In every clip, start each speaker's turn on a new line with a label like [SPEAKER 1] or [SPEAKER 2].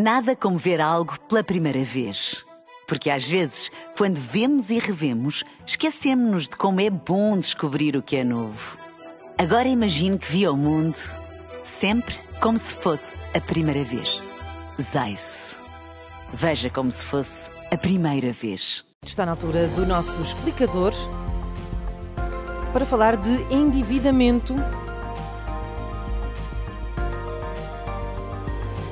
[SPEAKER 1] Nada como ver algo pela primeira vez. Porque às vezes, quando vemos e revemos, esquecemos-nos de como é bom descobrir o que é novo. Agora imagine que viu o mundo sempre como se fosse a primeira vez. Zais. Veja como se fosse a primeira vez.
[SPEAKER 2] Está na altura do nosso explicador para falar de endividamento.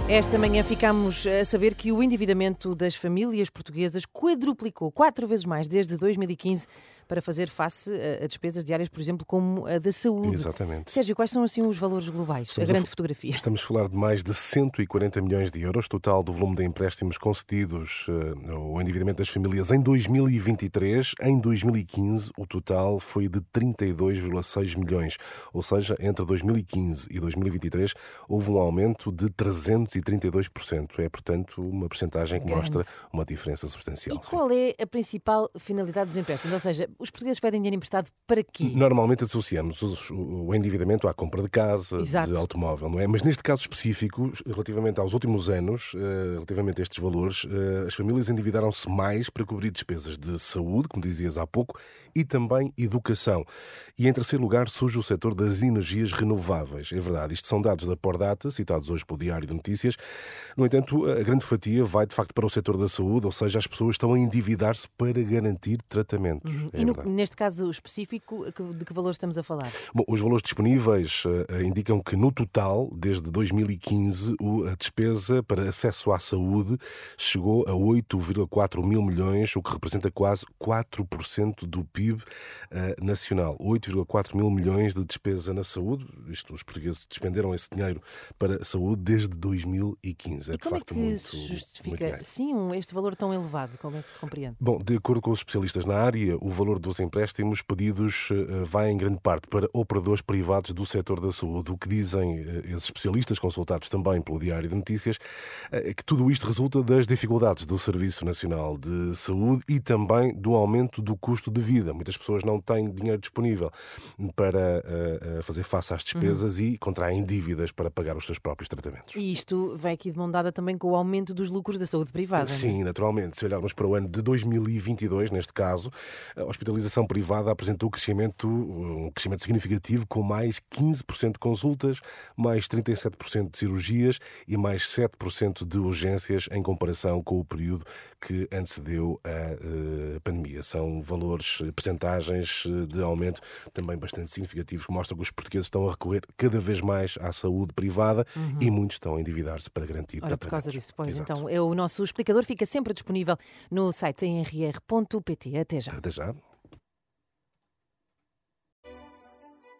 [SPEAKER 2] Esta manhã ficamos a saber que o endividamento das famílias portuguesas quadruplicou quatro vezes mais desde 2015 para fazer face a, despesas diárias, por exemplo, como a da saúde.
[SPEAKER 3] Exatamente.
[SPEAKER 2] Sérgio, quais são assim os valores globais, estamos a grande a, fotografia?
[SPEAKER 3] Estamos a falar de mais de 140 milhões de euros, total do volume de empréstimos concedidos uh, o endividamento das famílias em 2023. Em 2015, o total foi de 32,6 milhões, ou seja, entre 2015 e 2023 houve um aumento de 332%. É, portanto, uma percentagem que grande. mostra uma diferença substancial.
[SPEAKER 2] E qual é a principal finalidade dos empréstimos? Ou seja, os portugueses pedem dinheiro emprestado para quê?
[SPEAKER 3] Normalmente associamos o endividamento à compra de casa, Exato. de automóvel, não é? Mas neste caso específico, relativamente aos últimos anos, eh, relativamente a estes valores, eh, as famílias endividaram-se mais para cobrir despesas de saúde, como dizias há pouco, e também educação. E em terceiro lugar surge o setor das energias renováveis. É verdade, isto são dados da Pordata, citados hoje pelo Diário de Notícias. No entanto, a grande fatia vai de facto para o setor da saúde, ou seja, as pessoas estão a endividar-se para garantir tratamentos. Uhum.
[SPEAKER 2] É no, neste caso específico, de que valores estamos a falar?
[SPEAKER 3] Bom, os valores disponíveis uh, indicam que no total, desde 2015, a despesa para acesso à saúde chegou a 8,4 mil milhões, o que representa quase 4% do PIB eh, nacional. 8,4 mil milhões de despesa na saúde. Isto, os portugueses despenderam esse dinheiro para a saúde desde 2015.
[SPEAKER 2] É e de
[SPEAKER 3] facto
[SPEAKER 2] é que
[SPEAKER 3] muito,
[SPEAKER 2] se justifica sim este valor tão elevado? Como é que se compreende?
[SPEAKER 3] Bom, de acordo com os especialistas na área, o valor dos empréstimos pedidos uh, vai em grande parte para operadores privados do setor da saúde. O que dizem uh, esses especialistas, consultados também pelo Diário de Notícias, é que tudo isto resulta das dificuldades do Serviço Nacional de Saúde e também do aumento do custo de vida muitas pessoas não têm dinheiro disponível para fazer face às despesas uhum. e contraem dívidas para pagar os seus próprios tratamentos.
[SPEAKER 2] E isto vai aqui de mão dada também com o aumento dos lucros da saúde privada. É?
[SPEAKER 3] Sim, naturalmente. Se olharmos para o ano de 2022, neste caso, a hospitalização privada apresentou crescimento, um crescimento significativo, com mais 15% de consultas, mais 37% de cirurgias e mais 7% de urgências em comparação com o período que antecedeu a uh, pandemia. São valores percentagens eh, de aumento também bastante significativos, que mostram que os portugueses estão a recorrer cada vez mais à saúde privada uhum. e muitos estão a endividar-se para garantir
[SPEAKER 2] Ora, por causa disso, pois Exato. então, é o nosso explicador fica sempre disponível no site nr.pt. Até já.
[SPEAKER 3] Até já.